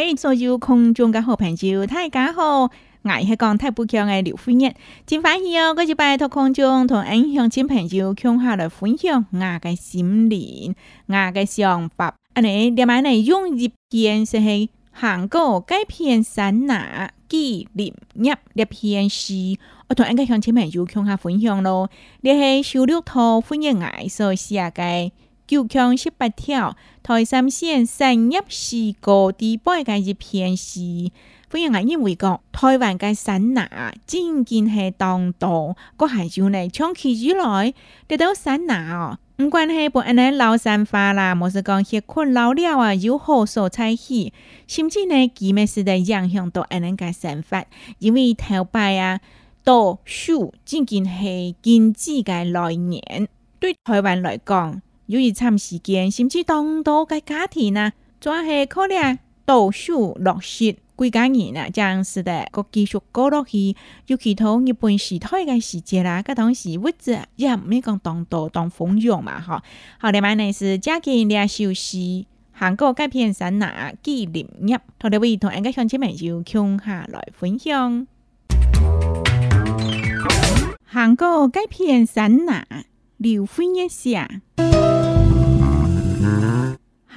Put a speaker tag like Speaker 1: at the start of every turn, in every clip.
Speaker 1: 嗨，所有空中嘅好朋友，大家好！我係講太不強嘅劉夫人，真歡喜哦！我就拜託空中同影響親朋友，共下來分享我嘅心靈、我嘅想法。啊，你點解你用一篇就係韓國改編山拿紀念日一篇詩，我同一個鄉親朋友共下分享咯。你係小六套歡迎我所寫嘅。九强十八条，台三线三业四高地，拜介一篇西。欢迎阿英为讲，台湾介省哪，真真系当荡，个还要呢长期以来。得到省哪，唔管系布安尼老山法啦，莫是讲些困老了啊，有何所采取？甚至呢，即便是的影响到安尼个生活，因为头北啊，多数真真系经济个来源，对台湾来讲。由于长时间，甚至当多嘅家庭呐，就系可能读书落失，几家人啊，将时代个继续过落去。尤其到日本时代的时节啦，个同时物质也唔免讲当多当丰裕嘛，吼，后来买呢是家境略萧瑟，韩国钙片山娜纪念日，同台位同台嘅乡亲们就抢下来分享。
Speaker 2: 韩国钙片山娜，刘分一写。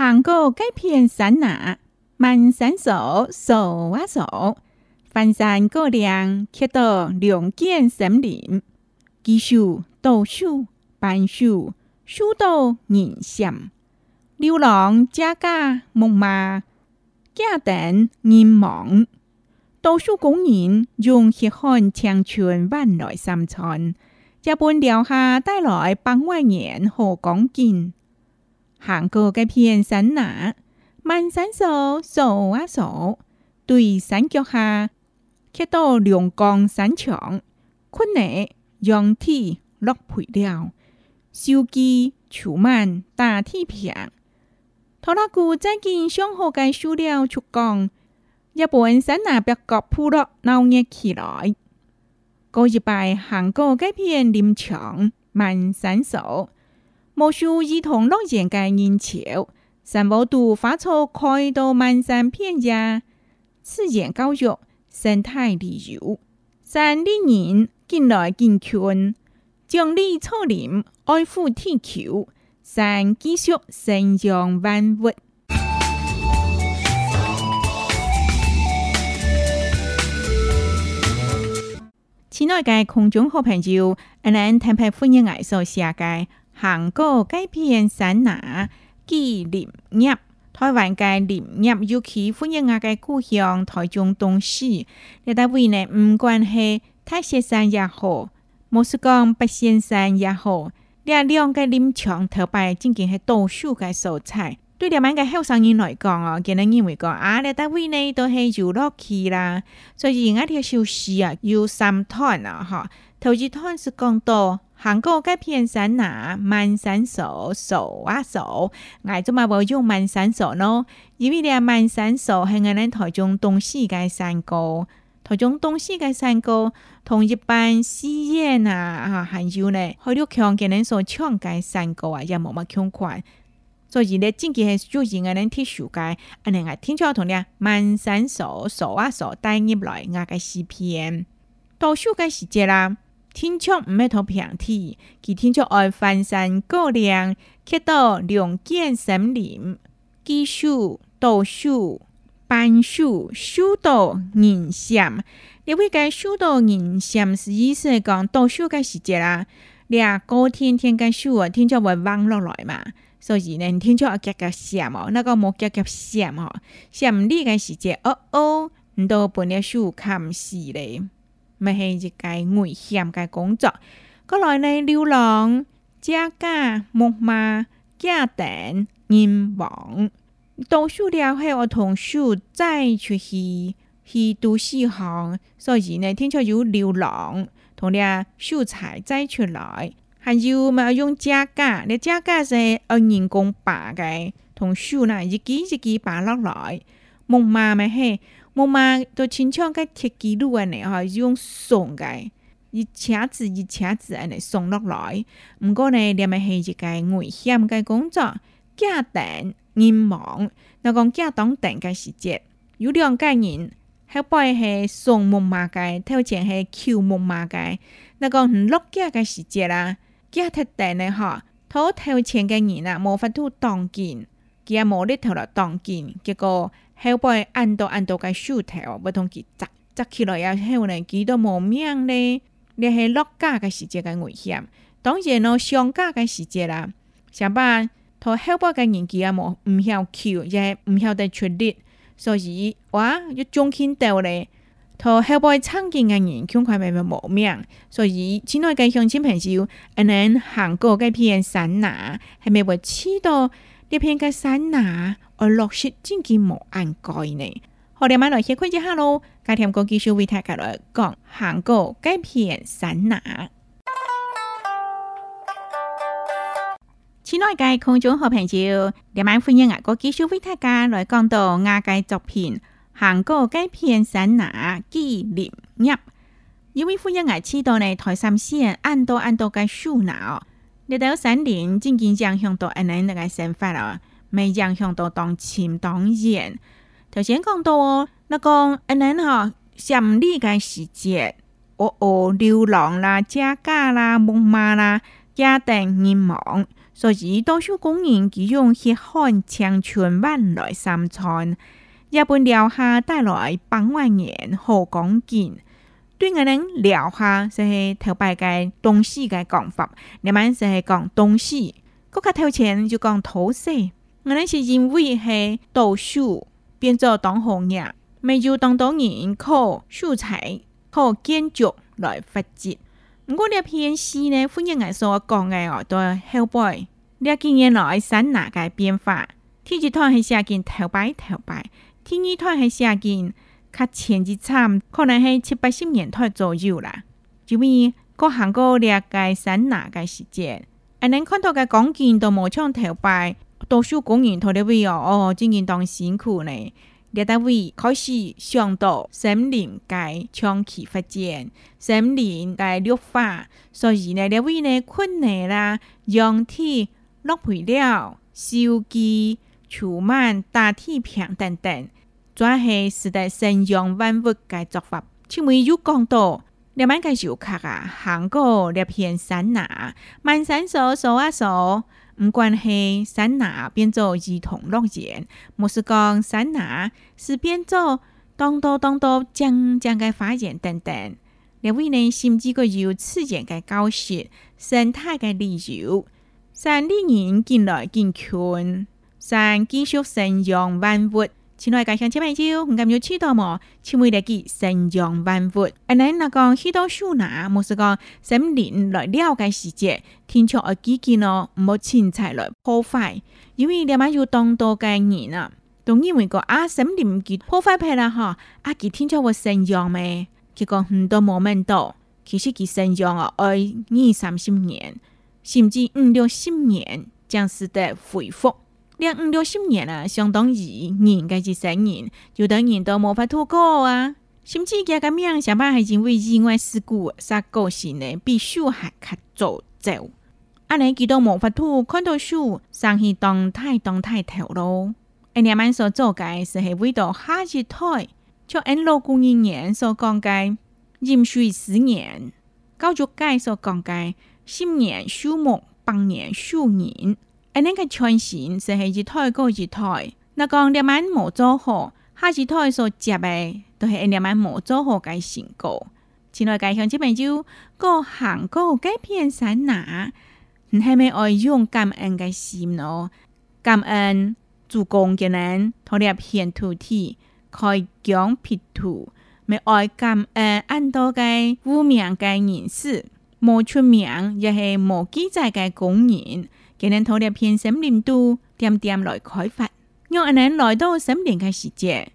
Speaker 2: 行过这片山呐，满山走走啊走，翻山过岭，看到两间森林，几树斗数，半数，数到人杏，流浪家家木马，家等人芒，多数公人用血看长春万来三春，一盆留下带来百万年和光景。韩国这片山哪，满山秀秀啊秀，对山脚下，看到两江山墙，困窄、仰梯、落灰雕，手基、柱满、大梯平。他拉姑再进窗好的塑料出讲，日本山那别搞破了，闹热起来。过一排韩国这片林墙，满山秀。无数儿童乐园嘅人潮，三宝图发出开到满山遍野。自然教育、生态旅游、山里人进来进群，奖励草林、爱护地球，山继续生养万物。
Speaker 1: 亲爱的空中好朋友，今日特别欢迎来到世界。韩国改编散拿纪林业，台湾改林业尤其欢迎啊个故乡台中东西。你单位呢？唔管系泰雪山也好，莫斯科八仙山也好，你两个林场头摆正经系倒数个蔬菜。对兩班嘅后生人来讲哦，佢哋认为讲啊，你单位呢都係有落棋啦。所以而家啲休息啊，有三態啊，哈，头一態是讲到韩国嘅偏山乸，慢山索，索啊索。我做咪冇用慢山索咯，因为你係慢山索係我哋台中东西嘅山歌，台中东西嘅山歌同一般西縣啊嚇还有咧，好多強给人所唱嘅山歌啊，也冇乜強款。所以咧，真个系就闲个人去修改，啊，能啊，天桥同咧，慢山扫扫啊扫，带入来阿个视频。到修改时节啦，天桥唔系同平地，佮天桥爱翻山过岭，去到两见森林，技术、道树伴树，修倒影相。因为该修到影相是意思讲，到修嘅时节啦，你高天天个修啊，天桥会望落来嘛。所以呢，你听出啊夹个声哦，那个木夹夹声哦，像唔呢个时间，哦哦，你都本了树看唔死咧，咪系一个危险该工作，过来呢，流浪，加加木马加等、金黄，到树了后我同树再出去去读书行，所以呢，听出有流浪，同了树采再出来。还有嘛，用指甲，那指甲是用人工拔个，同树那一季一季拔落来。木马嘛，嘿，木马都亲像个铁轱辘个呢，哈，用松个，一车子一车子安尼送落来。毋过呢，了嘛，嘿，一个危险个工作，加蛋、人忙，那讲加蛋蛋个时节，有两个人，还摆是送木马个，头前是敲木马个，那个五六家个时节啦。吉下特定呢哈，他偷钱嘅人啊，无法度当见，吉下无得偷了当见，结果后背按到按到嘅手头，不通去扎扎起来，也迄有会几都无命咧。你系落家嘅时节嘅危险，当然咯，上家嘅时节啦，上班，他后背嘅年纪也无唔晓求，也系唔晓得出力，所以哇，就中枪倒咧。同後背參建嘅人窮快慢慢無命，所以親愛嘅鄉親朋友，我哋行過嘅片山拿，係咪會知道呢片嘅山拿，我落雪真係無眼蓋呢？我哋買來歇困一下咯，今天個技術為大家來講行過嘅片山拿。親愛嘅空中好朋友，今晚歡迎我個技術為大家來講到我嘅作品。行过该片山乸基林鸭，因为夫人我去到呢。台山县，按多按多嘅树哦。你睇山林正经常香多，安尼那个生发啦，未杨香多当钱当盐。头先讲到哦，那讲安尼嗬，像你个时节，哦哦，流浪啦、家家啦、木马啦、家庭人网，所以多数工人其用血汗青春万来生餐。日本聊下带来百万年好讲景。对我们聊下就是头摆嘅东西嘅讲法，你们就系讲东西，国家头钱就讲土色。我们是因为是读书变做当行业，咪就当多人靠素材靠建筑来发展。我哋篇诗呢，呼应我所讲的好多后辈，你今年来神奈嘅变化，天主堂是下紧头白头白。青玉滩系下建，较前一差，可能是七八十年代左右啦。就咪各行各业省哪界时节，啊，能看到个钢筋都冇枪头白，多数工人拖了位哦，哦，真相当辛苦呢。列二位开始想到森林界长期发展，森林界绿化，所以呢，咧位呢困难啦，用铁、落肥料、修机、除螨、打地片等等。主要是代新扬万物皆作法。趣味有讲到，连晚个游客啊，行过这片山拿，慢山手数啊数，唔管系山拿变做儿童乐园，莫是讲山拿是变做当多当多将将个发展等等，两位呢，甚至个有自然个教学、生态个旅游，山里人进来进群，山继续生养万物。黐耐街乡亲香蕉，唔感有黐到嘛？黐会第几神像万物，阿你那讲，许多树拿，冇是讲，森林来了解时节，天朝嘅基建呢？唔好钱财来破坏，因为你咪有当多概人啊，都认为个啊森林给破坏平啦吓，阿给天朝嘅神像咩？佢讲很多冇问到，其实佢神像啊，二三十年，甚至五六十年，将使得恢复。两五六十年啊，相当于人该是三年，就等人都无法度过啊。甚至家个命上班还是为意外事故，杀过时呢，比手还卡早走。啊，你几到无法度看到树上去当太当太头咯。人家们所做嘅是系为到下一代，就按老古人言所讲嘅，饮水十年，高就界所讲嘅，十年树木，百年树人。而你个传承是系一代过一代。那讲两晚无做好，下一代所接诶都系一两晚冇做好该成果。此外，家乡即边就哥行哥，该片山拿，你系咪爱用感恩嘅心咯？感恩主公嘅人，土地片土地，开疆辟土，咪爱感恩多嘅有名嘅人士，冇出名亦系冇记载嘅工人。cho nên thổ đẹp hiện sớm điểm tu tiêm tiêm loại khỏi phạt nhưng anh ấy loại đâu sớm điểm cái sự chế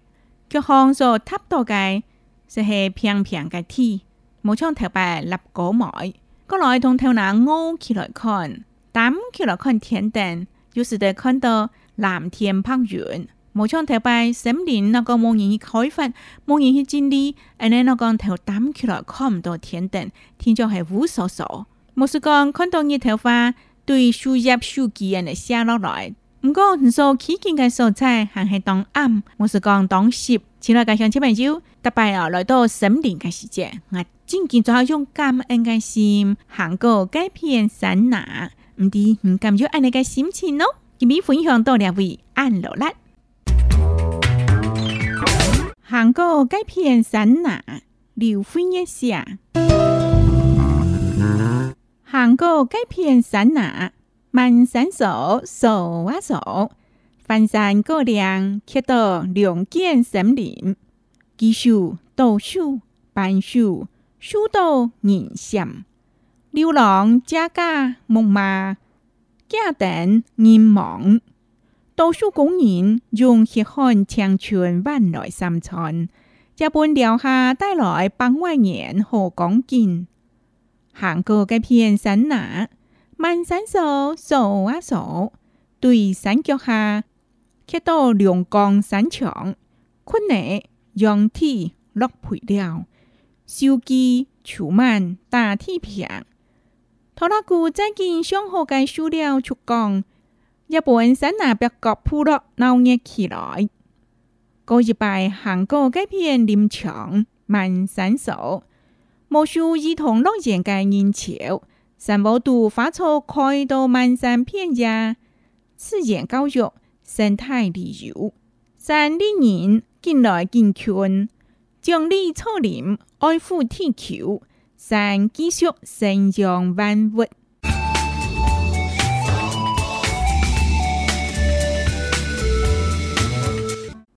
Speaker 1: cho hong rồi thắp tổ cái sẽ hệ piang cái thi một trong thẻ bài lập mỏi có loại thông theo là ngô khi loại con tám khi loại con thiện đèn dù sự để con tờ làm thiền phang duyện một trong thẻ bài sớm điểm nó có một nhìn khỏi phạt một đi anh ấy nó còn theo tám khi loại con đồ thiện đèn thiên cho hệ vũ sổ sổ một sự còn con tờ như theo 对树叶、树枝，安尼写落来。不过，你少起见嘅蔬菜，还系当暗，我是讲当食。请来家乡吃啤酒，特别啊来到森林嘅世界，我紧紧做好用感恩嘅心，行过这片山南，唔知唔感觉安尼嘅心情咯。今日分享到呢位，按落来。
Speaker 2: 行过这片山南，留回一下。能够改变散那，慢散手手啊手，翻山过岭，切到两间森林，技术道术办术，修道人心，流浪家家木马，家等人望。多数工人用血汗青春换来三餐，日本留下带来百万元和港金。韩国该片山拿，慢山手手啊手，对山脚下，看到两江山墙，困窄、仰梯、落料，手机基、柱大塔片。牌。倘若再见相好该修了出光，日本山那白个铺落闹热起来，就去拜韩国该片林墙，慢山手。无受异同乐园嘅影潮，三宝图花草开到漫山遍野，自然教育、生态旅游，山里人进来进村，种绿造林，爱护地球、山继续生长万物。